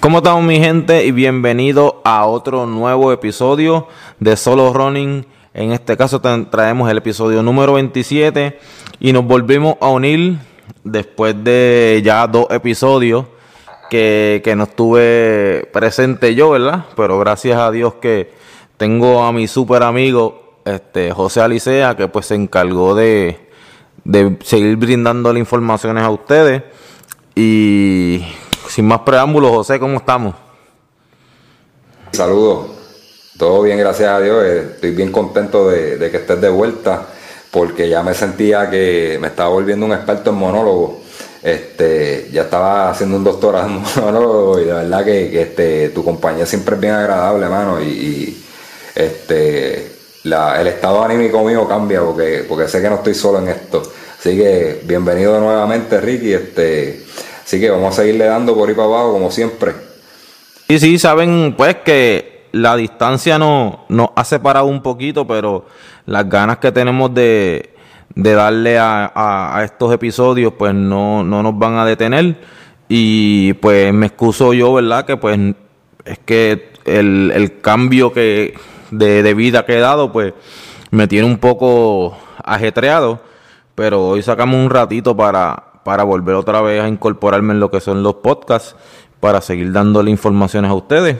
¿Cómo estamos mi gente? Y bienvenido a otro nuevo episodio de Solo Running. En este caso tra- traemos el episodio número 27 y nos volvimos a unir después de ya dos episodios que, que no estuve presente yo, ¿verdad? Pero gracias a Dios que tengo a mi super amigo este, José Alicea que pues se encargó de, de seguir brindándole informaciones a ustedes. Y sin más preámbulos, José, ¿cómo estamos? Saludos. Todo bien, gracias a Dios. Eh, Estoy bien contento de, que estés de vuelta porque ya me sentía que me estaba volviendo un experto en monólogo. Este, ya estaba haciendo un doctorado en monólogo y de verdad que, este, tu compañía siempre es bien agradable, hermano. Y, y, este, la- el estado anímico mío cambia porque, porque sé que no estoy solo en esto. Así que bienvenido nuevamente, Ricky. Este, así que vamos a seguirle dando por ahí para abajo como siempre. Sí, sí, saben pues que la distancia no- nos ha separado un poquito, pero las ganas que tenemos de, darle a, a- a estos episodios pues no, no nos van a detener. Y pues me excuso yo, ¿verdad? Que pues es que el, el cambio que de, de vida que he dado pues me tiene un poco ajetreado. Pero hoy sacamos un ratito para, para volver otra vez a incorporarme en lo que son los podcasts, para seguir dándole informaciones a ustedes.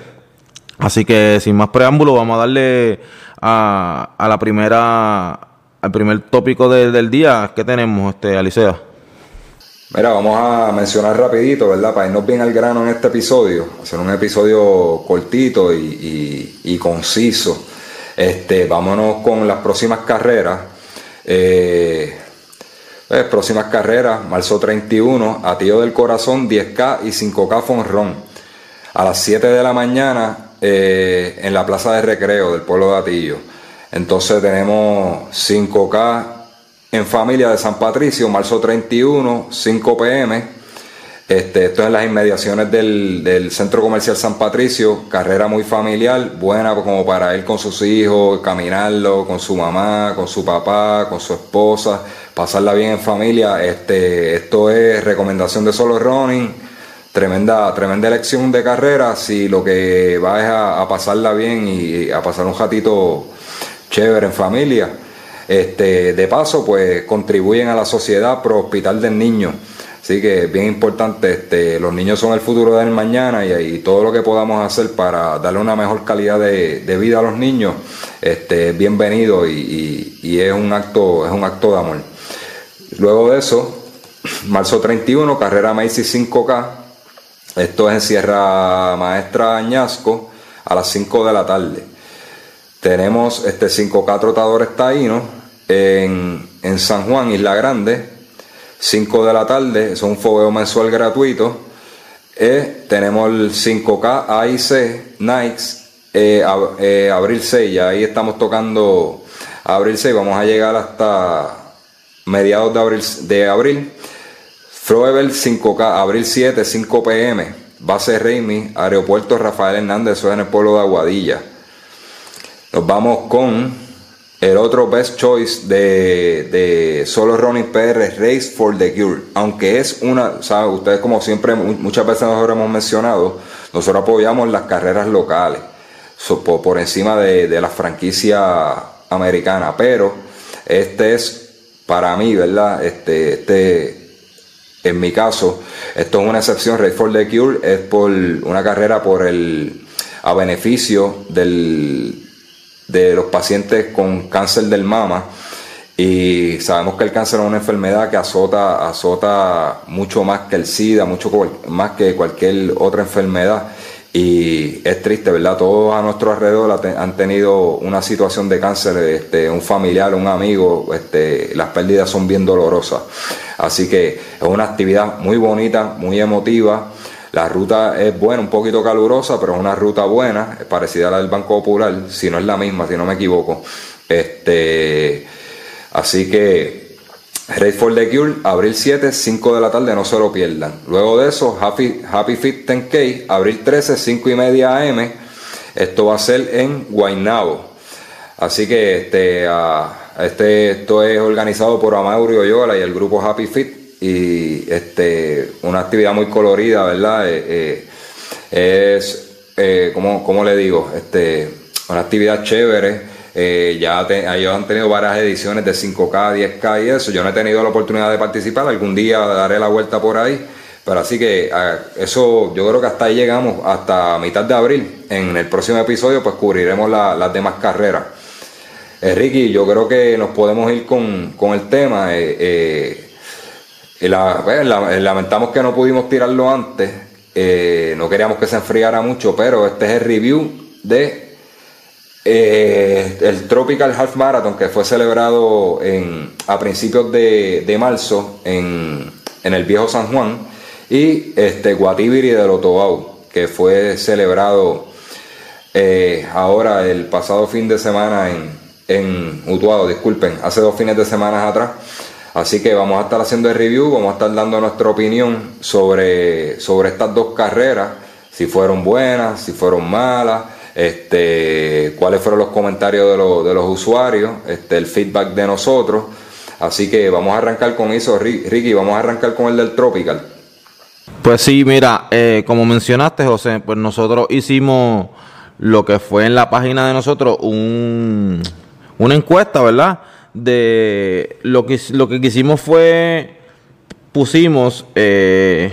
Así que sin más preámbulo, vamos a darle a, la primera, al primer tópico de- del día que tenemos, este, Alicea. Mira, vamos a mencionar rapidito, ¿verdad? Para irnos bien al grano en este episodio, hacer un episodio cortito y, y- y conciso. Este, vámonos con las próximas carreras. Eh, pues, próximas carreras, marzo 31, Atillo del Corazón, 10K y 5K Fonrón. A las 7 de la mañana eh, en la Plaza de Recreo del pueblo de Atillo. Entonces tenemos 5K en familia de San Patricio, marzo 31, 5 pm. Este, esto es en las inmediaciones del, Centro Comercial San Patricio, carrera muy familiar, buena como para ir con sus hijos, caminarlo, con su mamá, con su papá, con su esposa, pasarla bien en familia. Este, esto es recomendación de Solo Running, tremenda, tremenda elección de carrera, si lo que va es a, a pasarla bien y a pasar un ratito chévere en familia. Este, de paso, pues contribuyen a la sociedad pro hospital del niño. Así que bien importante, este, los niños son el futuro del mañana y, y todo lo que podamos hacer para darle una mejor calidad de, vida a los niños, este, es bienvenido y, es un acto, es un acto de amor. Luego de eso, marzo 31, carrera Macy 5K. Esto es en Sierra Maestra Añasco a las 5 de la tarde. Tenemos este 5K Trotadores Taínos en San Juan, Isla Grande, 5 de la tarde, es un fogueo mensual gratuito. Eh, tenemos el 5K AIC Nikes, eh, ab- eh, abril 6, ya ahí estamos tocando abril 6, vamos a llegar hasta mediados de abril. De abril. Froebel 5K, abril 7, 5 pm, base Reimi, aeropuerto Rafael Hernández, eso es en el pueblo de Aguadilla. Nos vamos con el otro best choice de, de Solo Running PR, Race for the Cure. Aunque es una, ¿saben? Ustedes como siempre, mu- muchas veces nosotros hemos mencionado, nosotros apoyamos las carreras locales por encima de, de la franquicia americana. Pero este es, para mí, ¿verdad? Este, este, en mi caso, esto es una excepción. Race for the Cure es por una carrera por el a beneficio del, de los pacientes con cáncer del mama. Y sabemos que el cáncer es una enfermedad que azota, azota mucho más que el SIDA, mucho más que cualquier otra enfermedad. Y es triste, ¿verdad? Todos a nuestro alrededor han tenido una situación de cáncer, este, un familiar, un amigo, este, las pérdidas son bien dolorosas. Así que es una actividad muy bonita, muy emotiva. La ruta es buena, un poquito calurosa, pero es una ruta buena, parecida a la del Banco Popular, si no es la misma, si no me equivoco. Este, así que Race for the Cure, abril 7, 5 de la tarde, no se lo pierdan. Luego de eso, Happy, Happy Fit 10K, abril 13, 5 y media AM. Esto va a ser en Guaynabo. Así que este, este, esto es organizado por Amaurio Yola y el grupo Happy Fit y este, una actividad muy colorida, ¿verdad? Eh, eh, es, eh, como, le digo, este, una actividad chévere. Eh, ya ellos han tenido varias ediciones de 5K, 10K y eso. Yo no he tenido la oportunidad de participar. Algún día daré la vuelta por ahí. Pero así que eso, yo creo que hasta ahí llegamos, hasta mitad de abril. En el próximo episodio, pues cubriremos las demás carreras. Ricky, yo creo que nos podemos ir con, con el tema. Pues, lamentamos que no pudimos tirarlo antes. Eh, no queríamos que se enfriara mucho, pero este es el review de eh, el Tropical Half Marathon que fue celebrado en, a principios de, marzo en, el viejo San Juan y este Guatibiri de Lotobau que fue celebrado eh, ahora el pasado fin de semana en, en Utuado, disculpen, hace dos fines de semana atrás. Así que vamos a estar haciendo el review, vamos a estar dando nuestra opinión sobre, sobre estas dos carreras, si fueron buenas, si fueron malas, este, cuáles fueron los comentarios de, los usuarios, este, el feedback de nosotros. Así que vamos a arrancar con eso, Ricky, vamos a arrancar con el del Tropical. Pues sí, mira, eh, como mencionaste, José, pues nosotros hicimos lo que fue en la página de nosotros un, una encuesta, ¿verdad? De lo que, lo que quisimos fue, pusimos eh,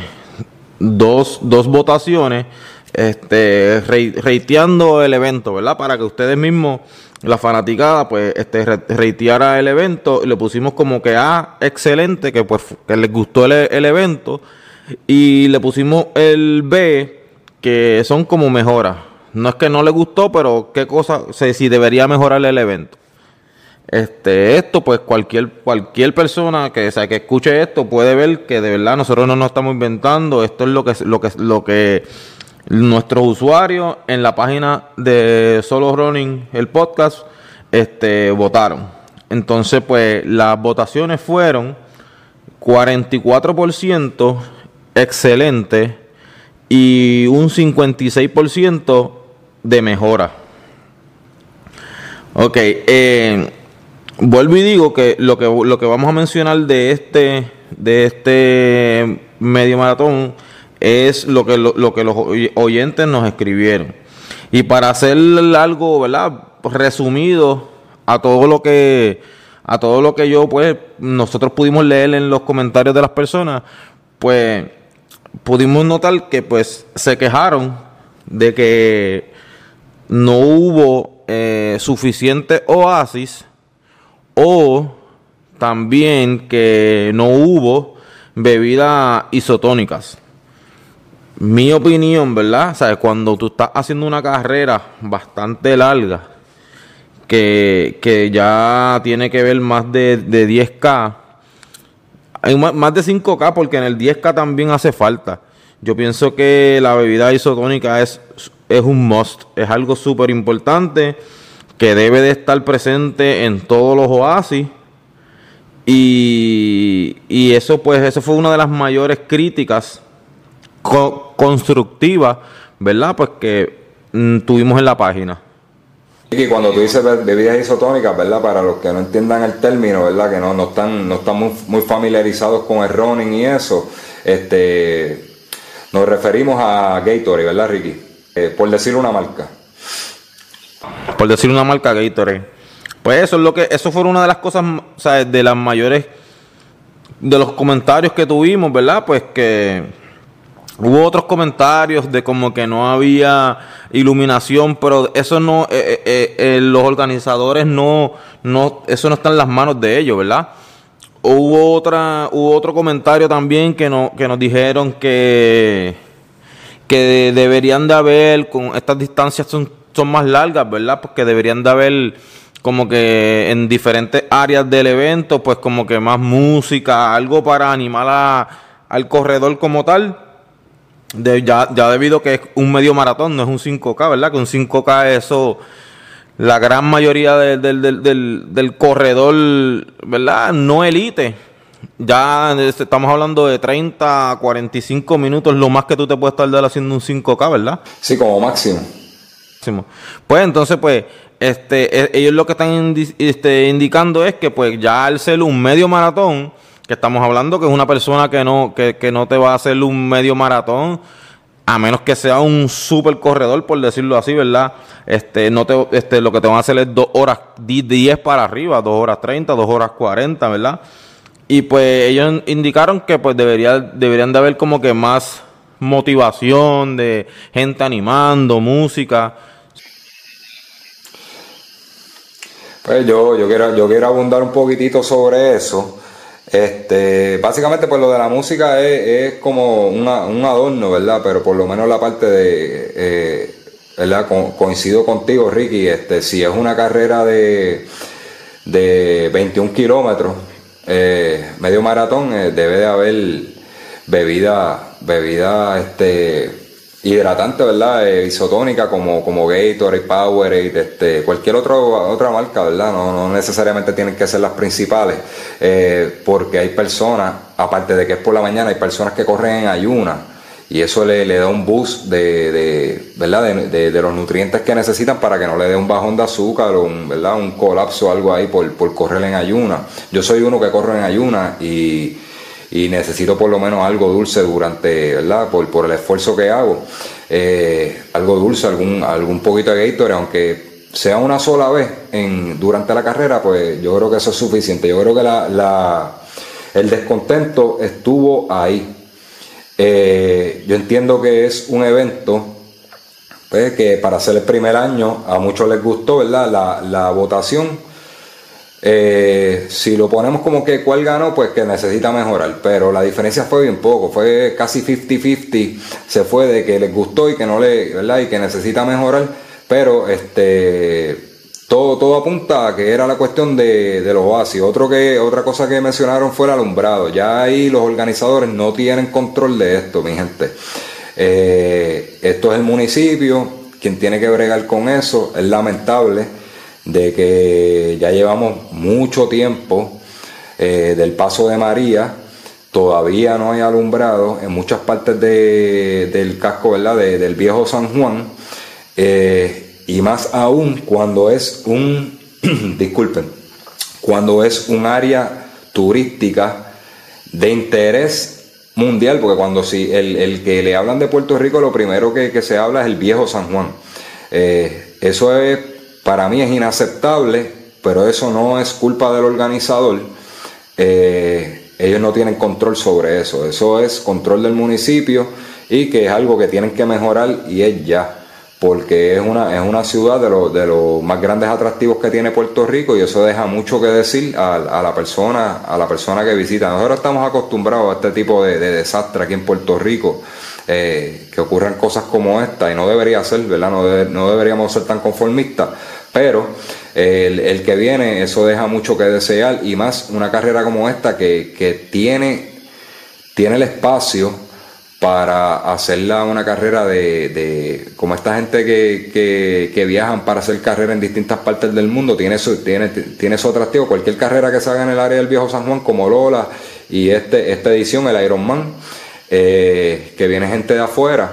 dos, dos votaciones, este, reiteando el evento, ¿verdad? Para que ustedes mismos, la fanaticada, pues, este, reiteara el evento, y le pusimos como que ah, excelente, que pues, que les gustó el, el evento, y le pusimos el B, que son como mejoras. No es que no le gustó, pero qué cosa, si debería mejorar el evento. Este, esto, pues cualquier, cualquier persona que, sea, que escuche esto puede ver que de verdad nosotros no nos estamos inventando. Esto es lo que, lo que, lo que nuestros usuarios en la página de Solo Running, el podcast, este, votaron. Entonces, pues las votaciones fueron 44% excelente y un 56% de mejora. Ok, eh, vuelvo y digo que lo que lo que vamos a mencionar de este de este medio maratón es lo que lo, que los oyentes nos escribieron. Y para hacer algo verdad resumido a todo lo que a todo lo que yo pues nosotros pudimos leer en los comentarios de las personas pues pudimos notar que pues se quejaron de que no hubo eh, suficiente oasis o también que no hubo bebidas isotónicas. Mi opinión, ¿verdad? O cuando tú estás haciendo una carrera bastante larga, que, ya tiene que ver más de, 10K, hay más de 5K porque en el 10K también hace falta. Yo pienso que la bebida isotónica es, es un must, es algo súper importante que debe de estar presente en todos los oasis. Y, y eso pues eso fue una de las mayores críticas constructivas, ¿verdad? Pues que mm, tuvimos en la página. Y cuando tú dices bebidas isotónicas, ¿verdad? Para los que no entiendan el término, ¿verdad? Que no, no están, no están muy, familiarizados con el running y eso, este, nos referimos a Gatorade, ¿verdad, Ricky? Eh, por decir una marca por decir una marca Gatorade. Pues eso es lo que, eso fue una de las cosas, sea, de las mayores, de los comentarios que tuvimos, ¿verdad? Pues que hubo otros comentarios de como que no había iluminación, pero eso no, eh, eh, eh, los organizadores no, no, eso no está en las manos de ellos, ¿verdad? Hubo otra, hubo otro comentario también que no, que nos dijeron que que deberían de haber con estas distancias son son más largas, ¿verdad? Porque deberían de haber como que en diferentes áreas del evento, pues como que más música, algo para animar al corredor como tal. de, ya, ya debido que es un medio maratón, no es un 5K, ¿verdad? Que un 5K eso, la gran mayoría del, del, del, del corredor, ¿verdad? No elite. Ya este, estamos hablando de 30 a 45 minutos, lo más que tú te puedes tardar haciendo un 5K, ¿verdad? Sí, como máximo. Pues entonces, pues, este, e, ellos lo que están este, indicando es que, pues, ya al ser un medio maratón, que estamos hablando que es una persona que no, que, que no te va a hacer un medio maratón, a menos que sea un super corredor, por decirlo así, ¿verdad? Este, no te, este, lo que te van a hacer es dos horas 10 para arriba, dos horas 30, dos horas 40, ¿verdad? Y pues ellos indicaron que pues debería, deberían de haber como que más motivación de gente animando, música. Pues yo, yo quiero, yo quiero abundar un poquitito sobre eso. Este, básicamente, pues lo de la música es, como un adorno, ¿verdad? Pero por lo menos la parte de, eh, ¿verdad? coincido contigo, Ricky, este, si es una carrera de, de 21 kilómetros, eh, medio maratón, eh, debe de haber bebida, bebida, este, hidratante, ¿verdad? Eh, isotónica como, como Gatorade, Powerade, este, cualquier otro, otra marca, ¿verdad? No, no necesariamente tienen que ser las principales, eh, porque hay personas, aparte de que es por la mañana, hay personas que corren en ayuna y eso le, le da un boost de, de ¿verdad? De, de, los nutrientes que necesitan para que no le dé un bajón de azúcar o un, ¿verdad? un colapso o algo ahí por, por correr en ayuna. Yo soy uno que corre en ayuna y y necesito por lo menos algo dulce durante, ¿verdad? Por, por el esfuerzo que hago. Eh, algo dulce, algún, algún poquito de Gatorade, aunque sea una sola vez en, durante la carrera, pues yo creo que eso es suficiente. Yo creo que la, la el descontento estuvo ahí. Eh, yo entiendo que es un evento pues, que para ser el primer año a muchos les gustó, ¿verdad? La, la votación eh, si lo ponemos como que cuál ganó, pues que necesita mejorar. Pero la diferencia fue bien poco, fue casi 50-50. Se fue de que les gustó y que no le, ¿verdad? Y que necesita mejorar. Pero este todo, todo apunta a que era la cuestión de, los oasis. Otro que, otra cosa que mencionaron fue el alumbrado. Ya ahí los organizadores no tienen control de esto, mi gente. Eh, esto es el municipio, quien tiene que bregar con eso. Es lamentable de que ya llevamos mucho tiempo eh, del paso de María, todavía no hay alumbrado en muchas partes del casco ¿verdad? del viejo San Juan, eh, y más aún cuando es un, disculpen, cuando es un área turística de interés mundial, porque cuando si el, que le hablan de Puerto Rico, lo primero que, se habla es el viejo San Juan. Eh, eso es para mí es inaceptable, pero eso no es culpa del organizador. Eh, ellos no tienen control sobre eso. Eso es control del municipio y que es algo que tienen que mejorar y es ya. Porque es una, es una ciudad de, los, de los más grandes atractivos que tiene Puerto Rico y eso deja mucho que decir a, la, persona, a la persona que visita. Nosotros estamos acostumbrados a este tipo de, desastre aquí en Puerto Rico. Eh, que ocurran cosas como esta y no debería ser, ¿verdad? No deberíamos ser tan conformistas, pero el, que viene, eso deja mucho que desear y más una carrera como esta que, tiene, tiene el espacio para hacerla una carrera de, como esta gente que, que, viajan para hacer carrera en distintas partes del mundo, tiene su, tiene, tiene su atractivo. Cualquier carrera que se haga en el área del viejo San Juan, como Lola y este, esta edición, el Ironman, eh, que viene gente de afuera,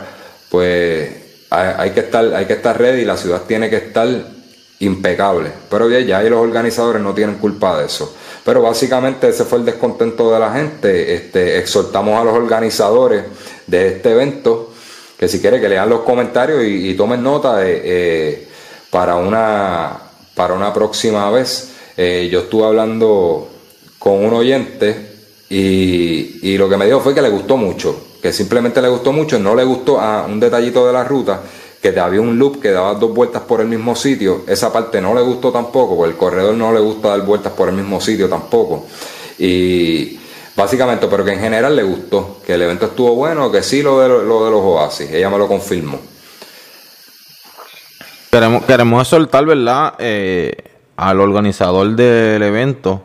pues hay, hay, que estar, hay que estar ready, la ciudad tiene que estar impecable. Pero ya, ya ahí los organizadores no tienen culpa de eso. Pero básicamente ese fue el descontento de la gente. Este, exhortamos a los organizadores de este evento que si quieren que lean los comentarios y, tomen nota de, eh, para, una, para una próxima vez. Eh, yo estuve hablando con un oyente y, y lo que me dijo fue que le gustó mucho, que simplemente le gustó mucho, no le gustó a un detallito de la ruta que había un loop que daba dos vueltas por el mismo sitio, esa parte no le gustó tampoco, porque el corredor no le gusta dar vueltas por el mismo sitio tampoco. Y básicamente, pero que en general le gustó, que el evento estuvo bueno, que sí lo de, lo de los oasis, ella me lo confirmó. Queremos, queremos exhortar, ¿verdad? Eh, al organizador del evento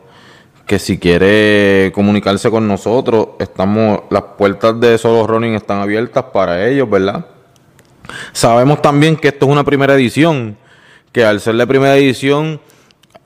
que si quiere comunicarse con nosotros, estamos, las puertas de Solo Running están abiertas para ellos, ¿verdad? Sabemos también que esto es una primera edición, que al ser la primera edición,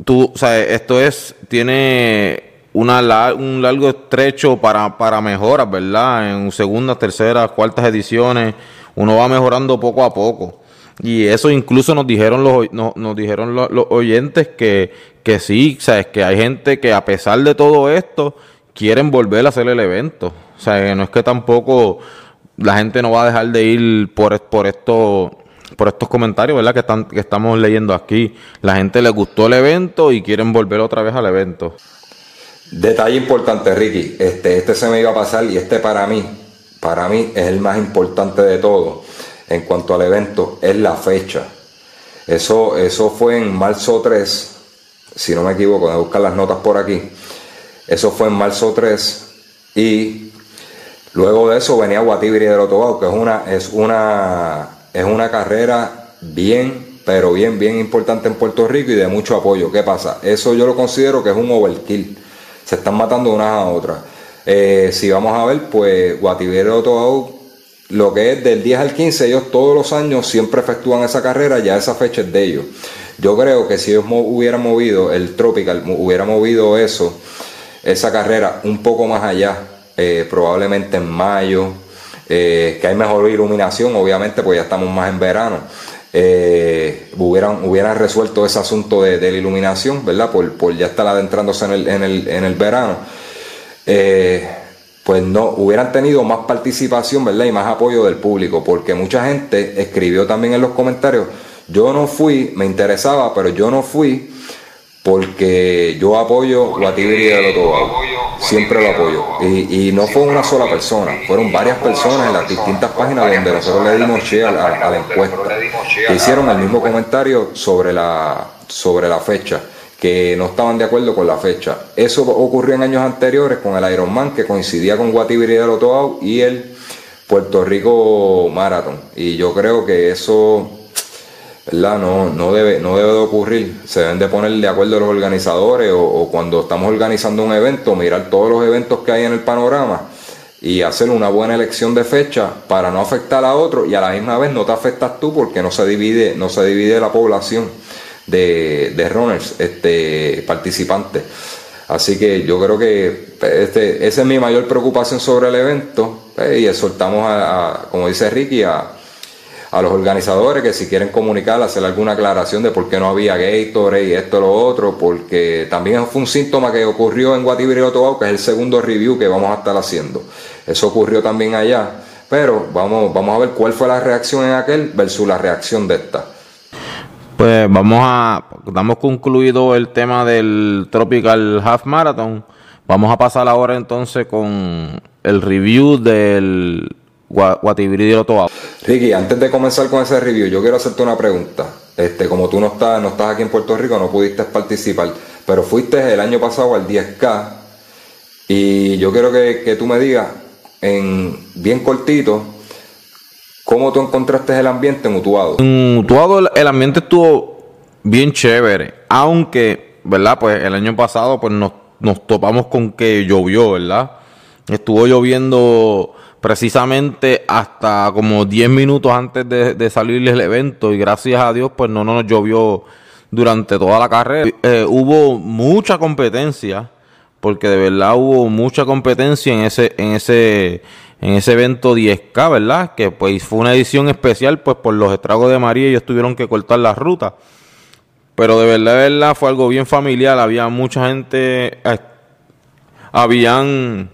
tú, o sea, esto es, tiene una, un largo estrecho para, para mejoras, ¿verdad? En segundas, terceras, cuartas ediciones, uno va mejorando poco a poco. Y eso incluso nos dijeron los, nos, dijeron los, oyentes que, que sí, sabes que hay gente que a pesar de todo esto quieren volver a hacer el evento. O sea, que no es que tampoco la gente no va a dejar de ir por, por esto por estos comentarios, ¿verdad? Que, están, que estamos leyendo aquí. La gente le gustó el evento y quieren volver otra vez al evento. Detalle importante, Ricky. Este, este se me iba a pasar y este para mí, para mí es el más importante de todo en cuanto al evento, es la fecha. Eso, eso fue en marzo 3, si no me equivoco, voy a buscar las notas por aquí. Eso fue en marzo 3 y luego de eso venía Guatibiri del Otobao, que es una, es una, es una carrera bien, pero bien, bien importante en Puerto Rico y de mucho apoyo. ¿Qué pasa? Eso yo lo considero que es un overkill se están matando unas a otras. Eh, si vamos a ver, pues Guatibero todo lo que es del 10 al 15, ellos todos los años siempre efectúan esa carrera, ya esa fecha es de ellos. Yo creo que si ellos hubieran movido el Tropical, hubiera movido eso, esa carrera un poco más allá, eh, probablemente en mayo, eh, que hay mejor iluminación, obviamente, pues ya estamos más en verano eh, hubieran, hubieran resuelto ese asunto de, la iluminación, ¿verdad? Por, por, ya estar adentrándose en el, en el, en el verano. Pues no, hubieran tenido más participación, ¿verdad? Y más apoyo del público, porque mucha gente escribió también en los comentarios, yo no fui, me interesaba, pero yo no fui porque yo apoyo Guatibiri de Lotobago, siempre lo apoyo. Y, no fue una sola persona, fueron varias personas en las distintas páginas donde nosotros le dimos share a, la encuesta, que hicieron el mismo comentario sobre la, sobre la fecha, que no estaban de acuerdo con la fecha. Eso ocurrió en años anteriores con el Ironman, que coincidía con Guatibiri de Lotobago y el Puerto Rico Marathon. Y yo creo que eso ¿verdad? No, no, debe, no debe de ocurrir. Se deben de poner de acuerdo los organizadores o, cuando estamos organizando un evento, mirar todos los eventos que hay en el panorama y hacer una buena elección de fecha para no afectar a otro y a la misma vez no te afectas tú porque no se divide, no se divide la población de, de runners, este, participantes. Así que yo creo que este, esa es mi mayor preocupación sobre el evento pues, y exhortamos a, como dice Ricky, a, a los organizadores que si quieren comunicar, hacer alguna aclaración de por qué no había Gatorade y esto lo otro, porque también fue un síntoma que ocurrió en Guatibiri y que es el segundo review que vamos a estar haciendo. Eso ocurrió también allá, pero vamos, vamos a ver cuál fue la reacción en aquel versus la reacción de esta. Pues vamos a, damos concluido el tema del Tropical Half Marathon. Vamos a pasar ahora entonces con el review del Ricky, antes de comenzar con ese review, yo quiero hacerte una pregunta. Este, como tú no estás, no estás aquí en Puerto Rico, no pudiste participar, pero fuiste el año pasado al 10K y yo quiero que, tú me digas, en bien cortito, ¿cómo tú encontraste el ambiente en Utuado? En Utuado el, ambiente estuvo bien chévere, aunque, ¿verdad? Pues el año pasado pues nos, nos topamos con que llovió, ¿verdad? Estuvo lloviendo precisamente hasta como 10 minutos antes de, salir el evento y gracias a Dios pues no, nos llovió durante toda la carrera. Eh, hubo mucha competencia porque de verdad hubo mucha competencia en ese en ese en ese evento 10K, ¿verdad? Que pues fue una edición especial pues por los estragos de María ellos tuvieron que cortar la ruta. Pero de verdad, de verdad fue algo bien familiar, había mucha gente eh, habían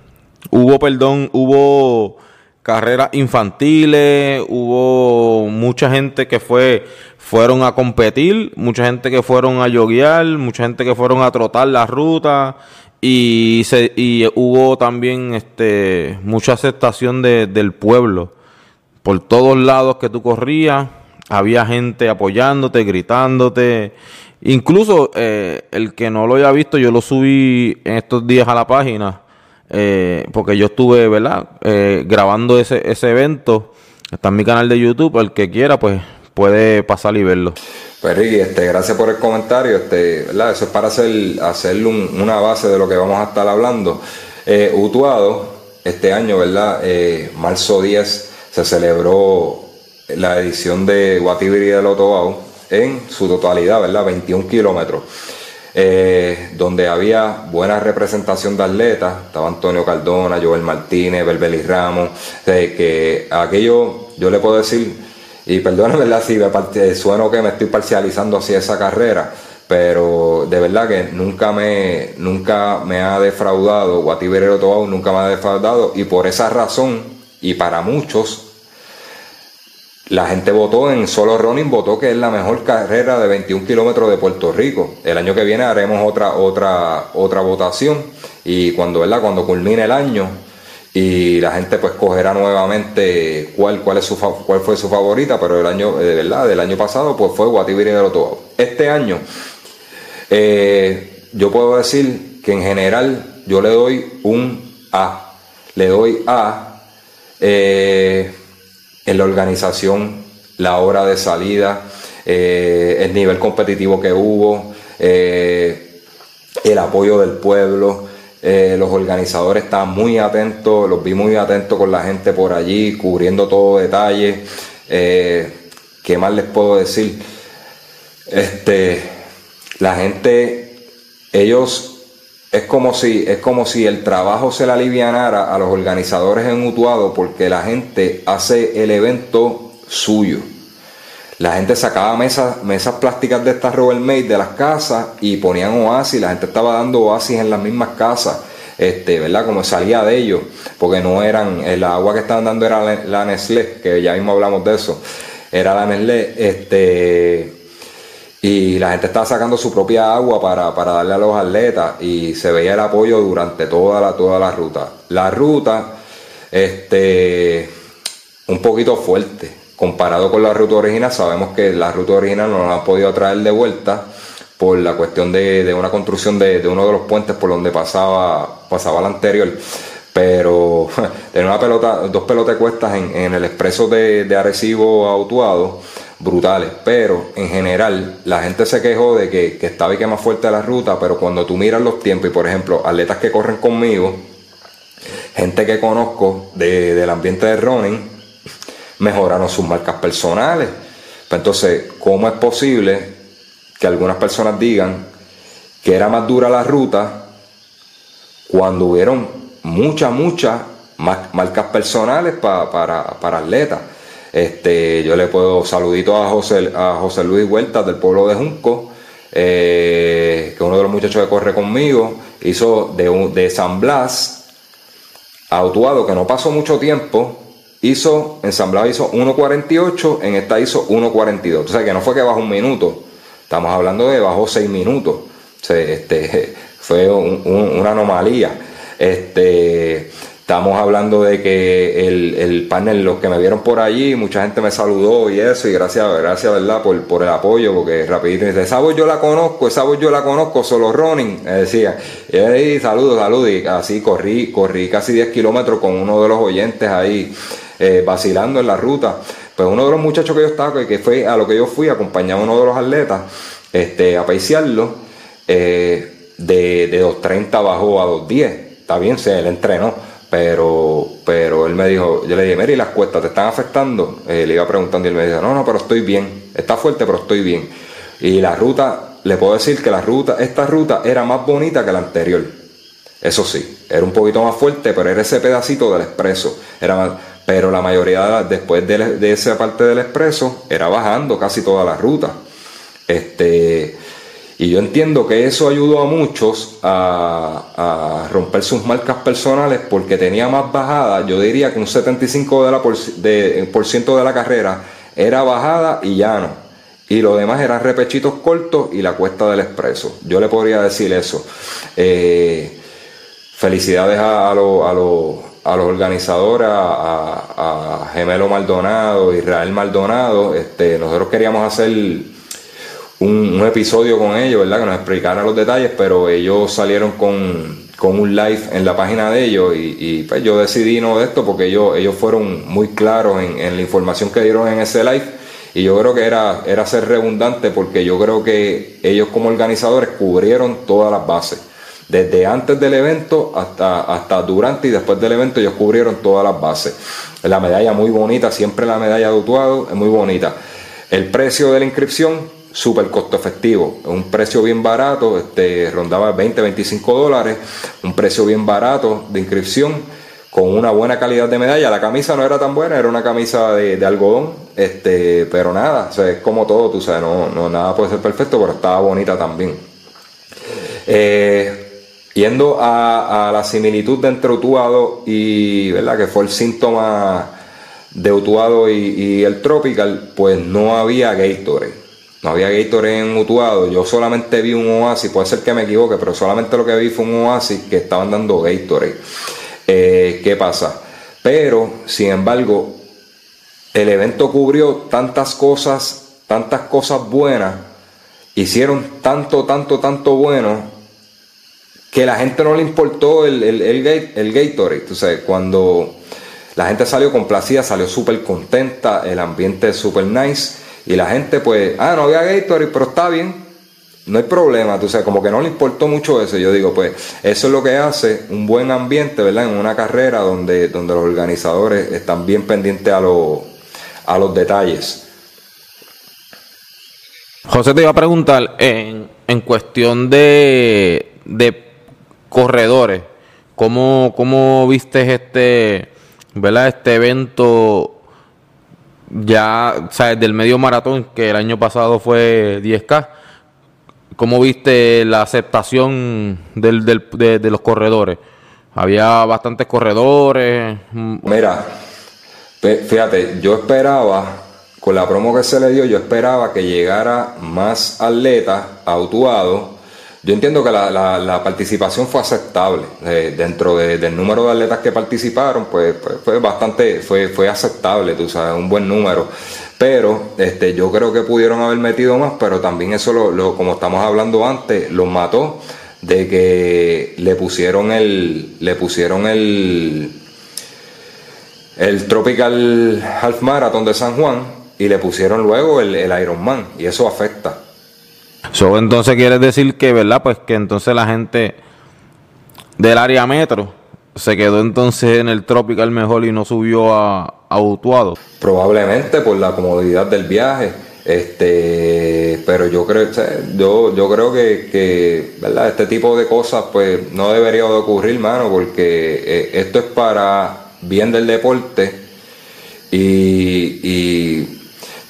hubo, perdón, hubo carreras infantiles, hubo mucha gente que fue fueron a competir, mucha gente que fueron a yoguear, mucha gente que fueron a trotar la ruta y se, y hubo también este mucha aceptación de, del pueblo. Por todos lados que tú corrías, había gente apoyándote, gritándote. Incluso eh, el que no lo haya visto, yo lo subí en estos días a la página eh, porque yo estuve, ¿verdad? Eh, grabando ese, ese evento. Está en mi canal de YouTube, el que quiera, pues puede pasar y verlo. Pues Ricky, este, gracias por el comentario. Este, ¿verdad? Eso es para hacer, hacer una base de lo que vamos a estar hablando. Eh, Utuado, este año, ¿verdad? Eh, marzo 10 se celebró la edición de Guatibiri del Otobao en su totalidad, ¿verdad? 21 kilómetros. Eh, donde había buena representación de atletas, estaba Antonio Cardona, Joel Martínez, Belbeli Ramos, que aquello yo le puedo decir, y perdóname si me sueno que me estoy parcializando hacia esa carrera, pero de verdad que nunca me, nunca me ha defraudado, Guatiberero Tobau nunca me ha defraudado, y por esa razón, y para muchos, la gente votó en solo Ronin, votó que es la mejor carrera de 21 kilómetros de Puerto Rico. El año que viene haremos otra, otra, otra votación y cuando, ¿verdad? cuando culmine el año y la gente pues cogerá nuevamente cuál, cuál, es su, cuál fue su favorita, pero el año, de verdad, del año pasado pues fue Guatibiri de Loto. Este año eh, yo puedo decir que en general yo le doy un A. Le doy A. Eh, en la organización, la hora de salida, eh, el nivel competitivo que hubo, eh, el apoyo del pueblo. Eh, los organizadores estaban muy atentos, los vi muy atentos con la gente por allí, cubriendo todo detalle. ¿Qué más les puedo decir? Este, la gente, ellos es como si es como si el trabajo se le alivianara a los organizadores en Utuado porque la gente hace el evento suyo. La gente sacaba mesas, mesas plásticas de estas Robert Made de las casas y ponían oasis, la gente estaba dando oasis en las mismas casas, este, ¿verdad? Como salía de ellos, porque no eran, el agua que estaban dando era la, la Nestlé, que ya mismo hablamos de eso, era la Nestlé, este, y la gente estaba sacando su propia agua para, darle a los atletas y se veía el apoyo durante toda la, toda la ruta. La ruta, este, un poquito fuerte. Comparado con la ruta original, sabemos que la ruta original no la han podido traer de vuelta por la cuestión de, una construcción de, uno de los puentes por donde pasaba, pasaba la anterior. Pero tenía una pelota, dos pelotas cuestas en, el expreso de, de Arecibo Autuado brutales, pero en general la gente se quejó de que, que estaba y que más fuerte la ruta, pero cuando tú miras los tiempos y por ejemplo atletas que corren conmigo, gente que conozco del ambiente de running, mejoraron sus marcas personales. Pues entonces, ¿cómo es posible que algunas personas digan que era más dura la ruta cuando hubieron muchas, muchas marcas personales para, para atletas? Este, yo le puedo saludito a José, a José Luis Huertas del pueblo de Junco, eh, que uno de los muchachos que corre conmigo, hizo de, de San Blas a que no pasó mucho tiempo, hizo, en San Blas hizo 1.48, en esta hizo 1.42. O sea que no fue que bajó un minuto, estamos hablando de bajó 6 minutos. este, fue una anomalía. Este, Estamos hablando de que el, panel, los que me vieron por allí, mucha gente me saludó y eso, y gracias, gracias, ¿verdad? Por, por el apoyo, porque rapidito dice, esa voz yo la conozco, esa voz yo la conozco, solo running, me decía. Y ahí, saludos, saludos, y así corrí, corrí casi 10 kilómetros con uno de los oyentes ahí, eh, vacilando en la ruta. Pues uno de los muchachos que yo estaba, que fue a lo que yo fui, acompañaba a uno de los atletas, este, a paiciarlo, eh, de, de 2.30 bajó a 2.10. Está bien, se le entrenó pero, pero él me dijo, yo le dije, Mary, las cuestas te están afectando. Eh, le iba preguntando y él me dijo, no, no, pero estoy bien. Está fuerte, pero estoy bien. Y la ruta, le puedo decir que la ruta, esta ruta era más bonita que la anterior. Eso sí, era un poquito más fuerte, pero era ese pedacito del expreso. Era pero la mayoría, después de, de esa parte del expreso, era bajando casi toda la ruta. Este, y yo entiendo que eso ayudó a muchos a, romper sus marcas personales porque tenía más bajada. Yo diría que un 75% de la por, de, ciento de la carrera era bajada y llano. Y lo demás eran repechitos cortos y la cuesta del expreso. Yo le podría decir eso. Eh, felicidades a, a, a, a los organizadores, a, Gemelo Maldonado, Israel Maldonado. Este, nosotros queríamos hacer un, episodio con ellos, ¿verdad? Que nos explicaran los detalles, pero ellos salieron con, un live en la página de ellos y, pues yo decidí no de esto porque ellos, ellos fueron muy claros en, la información que dieron en ese live Y yo creo que era, era ser redundante porque yo creo que ellos como organizadores cubrieron todas las bases. Desde antes del evento hasta, hasta durante y después del evento ellos cubrieron todas las bases. La medalla muy bonita, siempre la medalla de Utuado es muy bonita. El precio de la inscripción, súper costo efectivo, un precio bien barato, este, rondaba 20, 25 dólares, un precio bien barato de inscripción con una buena calidad de medalla. La camisa no era tan buena, era una camisa de, algodón, este, pero nada, o sea, es como todo, tú sabes, no, no, nada puede ser perfecto, pero estaba bonita también. Eh, Yendo a, la similitud entre Utuado y, ¿verdad? Que fue el síntoma de Utuado y, el Tropical, pues no había Gatorade. No había Gatorade en Utuado. Yo solamente vi un oasis, puede ser que me equivoque, pero solamente lo que vi fue un oasis que estaban dando Gatorade. Eh, ¿Qué pasa? Pero, sin embargo, el evento cubrió tantas cosas, tantas cosas buenas, hicieron tanto, tanto, tanto bueno que la gente no le importó el, el, el, el Gatorade. Tú sabes, cuando la gente salió complacida, salió súper contenta, el ambiente súper nice. Y la gente, pues, ah, no había Gatorade, pero está bien, no hay problema. Tú sabes, como que no le importó mucho eso. Yo digo, pues, eso es lo que hace un buen ambiente, ¿verdad? En una carrera donde, donde los organizadores están bien pendientes a, a los detalles. José te iba a preguntar, en, en cuestión de, de corredores. ¿Cómo, cómo viste este, ¿verdad? este evento ya, sabes, del medio maratón que el año pasado fue 10K? ¿Cómo viste la aceptación del, del, de, los corredores? Había bastantes corredores. Mira, fíjate, yo esperaba, con la promo que se le dio, yo esperaba que llegara más atletas autuados yo entiendo que la, participación fue aceptable. Eh, dentro del número de atletas que participaron, pues, pues, fue bastante, fue, fue aceptable, tú sabes, un buen número. Pero este, yo creo que pudieron haber metido más, pero también eso, lo, como estamos hablando antes, los mató de que le pusieron el, le pusieron el, el Tropical Half Marathon de San Juan y le pusieron luego el, el Ironman y eso afecta. So, entonces quiere decir que, ¿verdad? Pues que entonces la gente del área metro se quedó entonces en el Tropical mejor y no subió a, a Utuado. Probablemente por la comodidad del viaje. Este, pero yo creo, yo, yo creo que, ¿verdad? Este tipo de cosas, pues, no debería de ocurrir, mano, porque eh, esto es para bien del deporte y, y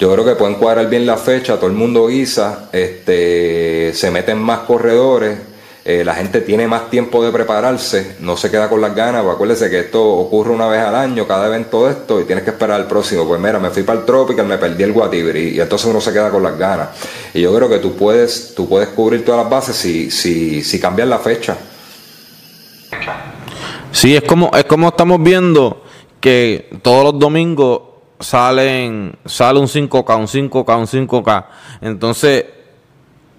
yo creo que pueden cuadrar bien la fecha, todo el mundo guisa, este, se meten más corredores, eh, la gente tiene más tiempo de prepararse, no se queda con las ganas, pues acuérdese que esto ocurre una vez al año, cada evento de esto, y tienes que esperar al próximo. Pues mira, me fui para el Tropical, me perdí el Guatibri, y entonces uno se queda con las ganas. Y yo creo que tú puedes, tú puedes cubrir todas las bases si, si, si la fecha. Sí, es como, es como estamos viendo que todos los domingos salen, sale un 5K, un 5K, un 5K. Entonces,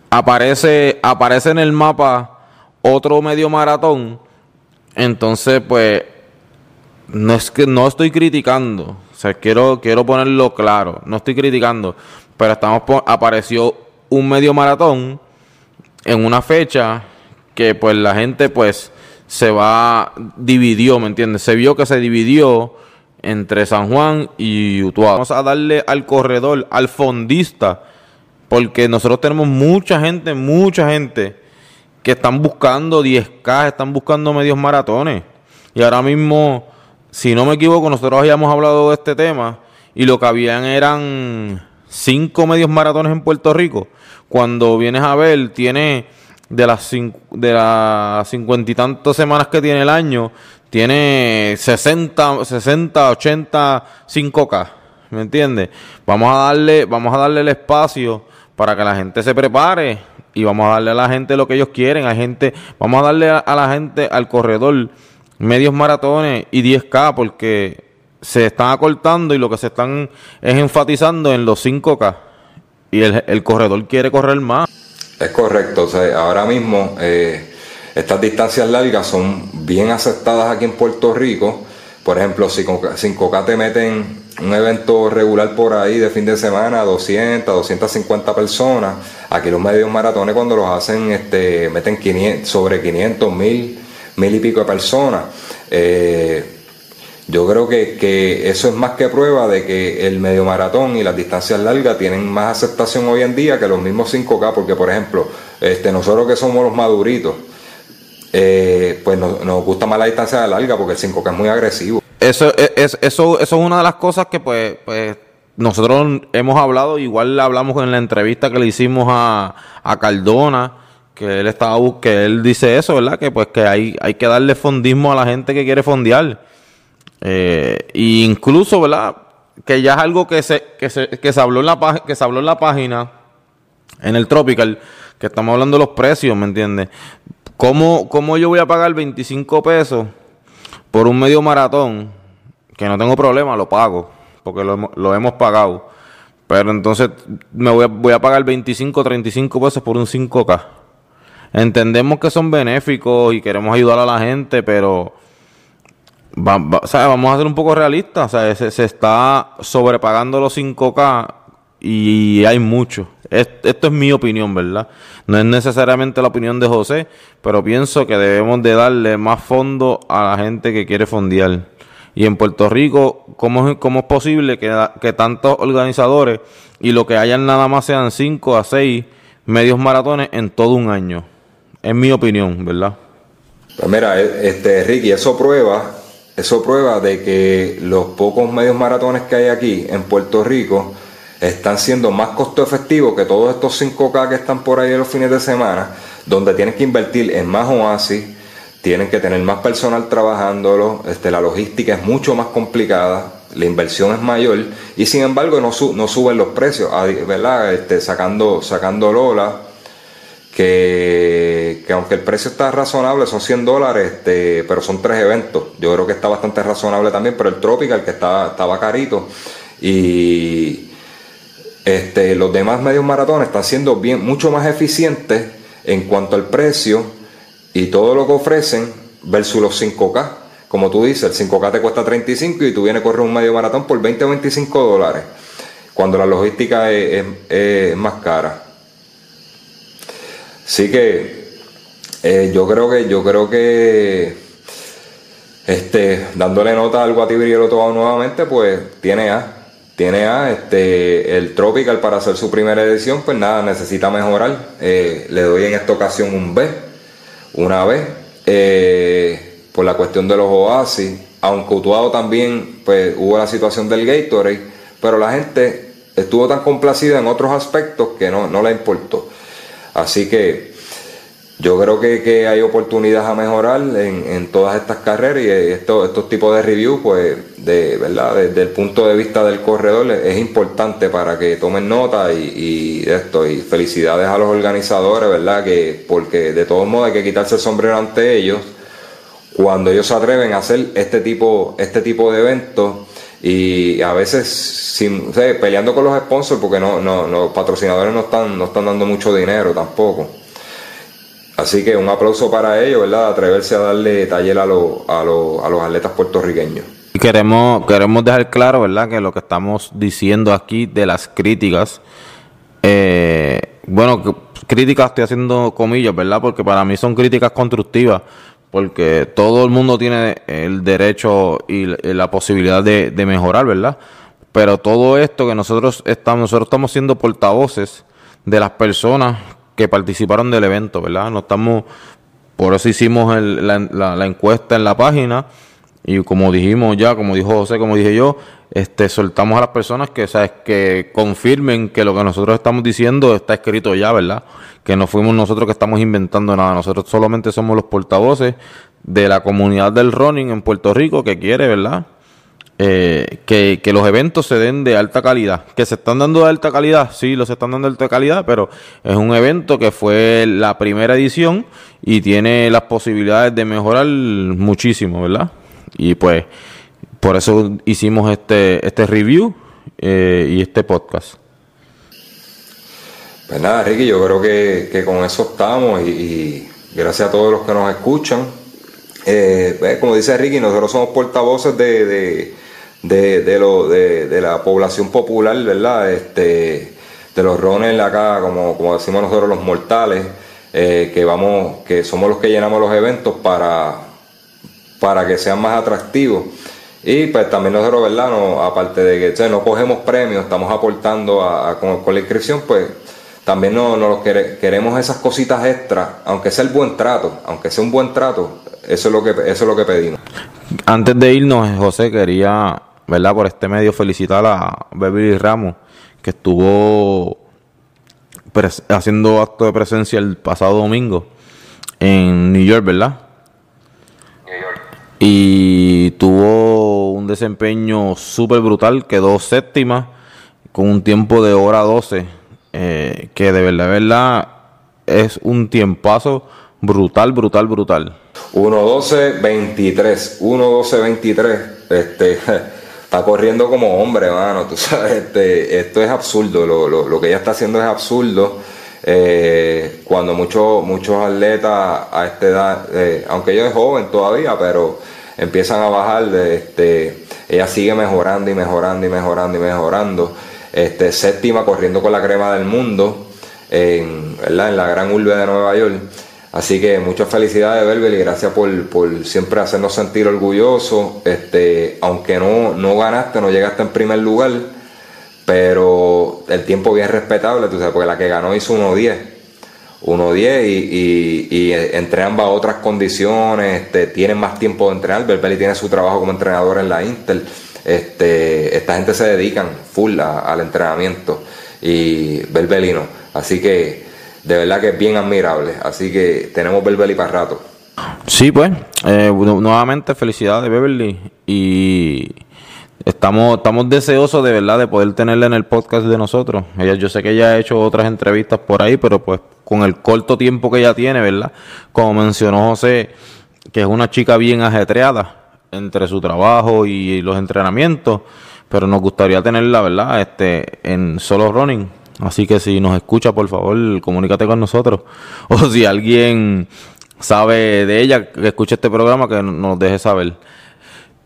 aparece, aparece en el mapa otro medio maratón. Entonces, pues, no es que no estoy criticando. O sea, quiero, quiero ponerlo claro. No estoy criticando. Pero estamos apareció un medio maratón en una fecha que pues la gente pues se va dividió, ¿me entiendes? Se vio que se dividió entre San Juan y Utuado. Vamos a darle al corredor, al fondista, porque nosotros tenemos mucha gente, mucha gente que están buscando 10K, están buscando medios maratones. Y ahora mismo, si no me equivoco, nosotros habíamos hablado de este tema y lo que habían eran cinco medios maratones en Puerto Rico. Cuando vienes a ver, tiene de las, de las cincuenta y tantas semanas que tiene el año, tiene 60, 60, 80, 5K. ¿Me entiendes? Vamos a darle, vamos a darle el espacio para que la gente se prepare y vamos a darle a la gente lo que ellos quieren. A gente, vamos a darle a, la gente, al corredor, medios maratones y 10K porque se están acortando y lo que se están es enfatizando en los 5K. Y el, el corredor quiere correr más. Es correcto. O sea, ahora mismo eh, estas distancias largas son bien aceptadas aquí en Puerto Rico. Por ejemplo, si con 5K te meten un evento regular por ahí de fin de semana, 200, 250 personas. Aquí los medios maratones cuando los hacen, este, meten 500, sobre 500, mil, mil y pico de personas. Eh, yo creo que, que, eso es más que prueba de que el medio maratón y las distancias largas tienen más aceptación hoy en día que los mismos 5K, porque por ejemplo, este, nosotros que somos los maduritos, eh, pues nos, gusta más la distancia larga porque el 5K es muy agresivo. Eso es, eso, eso es una de las cosas que pues, pues nosotros hemos hablado, igual hablamos en la entrevista que le hicimos a, a Cardona, que él estaba que él dice eso, ¿verdad? Que pues que hay, hay que darle fondismo a la gente que quiere fondear. Eh, incluso, ¿verdad? Que ya es algo que se, que se, que se habló en la que se habló en la página, en el Tropical, que estamos hablando de los precios, ¿me entiendes? ¿Cómo, ¿Cómo yo voy a pagar 25 pesos por un medio maratón? Que no tengo problema, lo pago, porque lo, hemos pagado. Pero entonces me voy a, voy a pagar 25, 35 pesos por un 5K. Entendemos que son benéficos y queremos ayudar a la gente, pero sea, vamos a ser un poco realistas. O sea, se, está sobrepagando los 5K y hay mucho. Esto es mi opinión, ¿verdad? No es necesariamente la opinión de José, pero pienso que debemos de darle más fondo a la gente que quiere fondear. Y en Puerto Rico, ¿cómo es, cómo es posible que, que tantos organizadores y lo que hayan nada más sean 5 a 6 medios maratones en todo un año? Es mi opinión, ¿verdad? Pues mira, este, Ricky, eso prueba eso prueba de que los pocos medios maratones que hay aquí en Puerto Rico están siendo más costo efectivos que todos estos 5K que están por ahí los fines de semana, donde tienen que invertir en más oasis, tienen que tener más personal trabajándolo, este, la logística es mucho más complicada, la inversión es mayor y sin embargo no, suben los precios, ¿verdad? Este, sacando, sacando Lola que, aunque el precio está razonable, son 100 dólares, este, pero son tres eventos. Yo creo que está bastante razonable también, pero el Tropical, que está, estaba carito, y este, los demás medios maratones están siendo bien, mucho más eficientes en cuanto al precio y todo lo que ofrecen versus los 5K. Como tú dices, el 5K te cuesta 35 y tú vienes a correr un medio maratón por 20 o 25 dólares, cuando la logística es más cara. Sí que eh, yo creo que, yo creo que este, dándole nota al Guatibri todo nuevamente, pues tiene A. Tiene A, este, el Tropical para hacer su primera edición, pues nada, necesita mejorar. Eh, le doy en esta ocasión un B, una B, eh, por la cuestión de los oasis. Aunque Utuado también, pues hubo la situación del Gatorade, pero la gente estuvo tan complacida en otros aspectos que no, no le importó. Así que yo creo que, hay oportunidades a mejorar en, todas estas carreras y estos, estos tipos de reviews, pues, de verdad, desde el punto de vista del corredor es importante para que tomen nota y, esto. Y felicidades a los organizadores, ¿verdad? Que, porque de todos modos hay que quitarse el sombrero ante ellos cuando ellos se atreven a hacer este tipo, este tipo de eventos y a veces sin, peleando con los sponsors porque no, no, los patrocinadores no están, no están dando mucho dinero tampoco. Así que un aplauso para ellos, ¿verdad? Atreverse a darle taller a, a, a los atletas puertorriqueños. Y queremos, queremos dejar claro, ¿verdad? Que lo que estamos diciendo aquí de las críticas, eh, bueno, críticas estoy haciendo comillas, ¿verdad? Porque para mí son críticas constructivas porque todo el mundo tiene el derecho y la posibilidad de, mejorar, ¿verdad? Pero todo esto que nosotros estamos, nosotros estamos siendo portavoces de las personas que participaron del evento, ¿verdad? No estamos, por eso hicimos la, encuesta en la página y como dijimos ya, como dijo José, como dije yo, este, soltamos a las personas que, ¿sabes? que confirmen que lo que nosotros estamos diciendo está escrito ya, ¿verdad? Que no fuimos nosotros que estamos inventando nada, nosotros solamente somos los portavoces de la comunidad del running en Puerto Rico que quiere, ¿verdad? Eh, que, que, los eventos se den de alta calidad. Que se están dando de alta calidad, sí, los están dando de alta calidad, pero es un evento que fue la primera edición y tiene las posibilidades de mejorar muchísimo, ¿verdad? Y pues por eso hicimos este, este review eh, y este podcast. Pues nada, Ricky, yo creo que, con eso estamos y, gracias a todos los que nos escuchan. Eh, como dice Ricky, nosotros somos portavoces de, de, lo, de, de la población popular, ¿verdad? Este, de los rones acá, como, como decimos nosotros los mortales, eh, que vamos, que somos los que llenamos los eventos para, para que sean más atractivos. Y pues también nosotros, ¿verdad? No, aparte de que no cogemos premios, estamos aportando a, con, la inscripción, pues también no, no queremos esas cositas extras, aunque sea el buen trato, aunque sea un buen trato, eso es lo que, eso es lo que pedimos. Antes de irnos, José, quería, ¿verdad? Por este medio felicitar a Beverly Ramos, que estuvo haciendo acto de presencia el pasado domingo en New York, ¿verdad? Y tuvo un desempeño súper brutal, quedó séptima con un tiempo de hora 12, eh, que de verdad, de verdad es un tiempazo brutal, brutal, brutal. 1.12.23, 1.12.23, este, está corriendo como hombre, mano, tú sabes, este, esto es absurdo, lo, lo, lo que ella está haciendo es absurdo. Eh, cuando muchos muchos atletas a esta edad, eh, aunque ella es joven todavía, pero empiezan a bajar, este, ella sigue mejorando y mejorando y mejorando y mejorando. Este, séptima corriendo con la crema del mundo en, en la gran urbe de Nueva York. Así que muchas felicidades, Belbel, y gracias por, siempre hacernos sentir orgullosos. Este, aunque no, no ganaste, no llegaste en primer lugar, pero el tiempo bien respetable, tú sabes, porque la que ganó hizo 1.10. 1.10 y, y, y, entre ambas otras condiciones, este, tienen más tiempo de entrenar. Belbeli tiene su trabajo como entrenador en la Intel. Este, esta gente se dedican full al entrenamiento y Belbelino. Así que de verdad que es bien admirable. Así que tenemos Belbeli para rato. Sí, pues, eh, nuevamente felicidades Beverly y Estamos, estamos deseosos de verdad de poder tenerla en el podcast de nosotros. Ella, yo sé que ella ha hecho otras entrevistas por ahí, pero pues con el corto tiempo que ella tiene, ¿verdad? Como mencionó José, que es una chica bien ajetreada entre su trabajo y los entrenamientos, pero nos gustaría tenerla, ¿verdad? Este, en solo running. Así que si nos escucha, por favor, comunícate con nosotros. O si alguien sabe de ella que escuche este programa, que nos deje saber.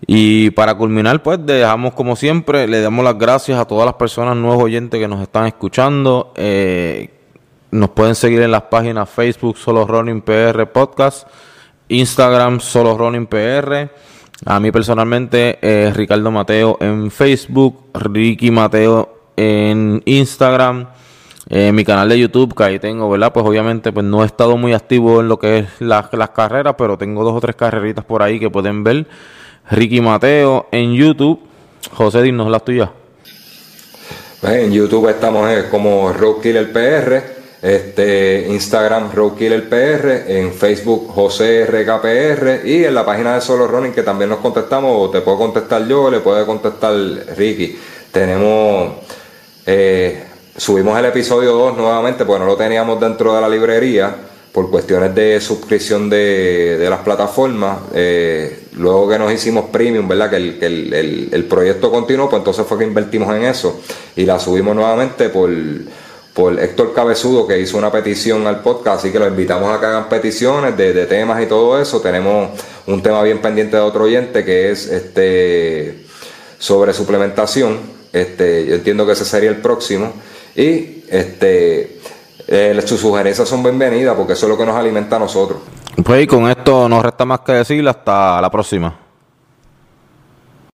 Y para culminar, pues dejamos como siempre, le damos las gracias a todas las personas nuevos oyentes que nos están escuchando. Eh, nos pueden seguir en las páginas Facebook Solo Running PR Podcast, Instagram Solo Running PR. A mí personalmente, eh, Ricardo Mateo en Facebook, Ricky Mateo en Instagram. En mi canal de YouTube, que ahí tengo, ¿verdad? Pues obviamente pues no he estado muy activo en lo que es las carreras, pero tengo dos o tres carreritas por ahí que pueden ver. Ricky Mateo en YouTube. José, dinos la tuya. Pues en YouTube estamos eh, como Roadkiller PR, este, Instagram Roadkiller PR, en Facebook José RKPR y en la página de Solo Running que también nos contestamos, o te puedo contestar yo, le puede contestar Ricky. Tenemos, eh, subimos el episodio 2 nuevamente, porque no lo teníamos dentro de la librería por cuestiones de suscripción de, las plataformas, eh, luego que nos hicimos premium, ¿verdad? Que, el, el, proyecto continuó, pues entonces fue que invertimos en eso y la subimos nuevamente por, por Héctor Cabezudo, que hizo una petición al podcast, así que lo invitamos a que hagan peticiones de, temas y todo eso. Tenemos un tema bien pendiente de otro oyente que es este sobre suplementación. Este, yo entiendo que ese sería el próximo. Y este eh, sus sugerencias son bienvenidas porque eso es lo que nos alimenta a nosotros. Pues y con esto no resta más que decir hasta la próxima.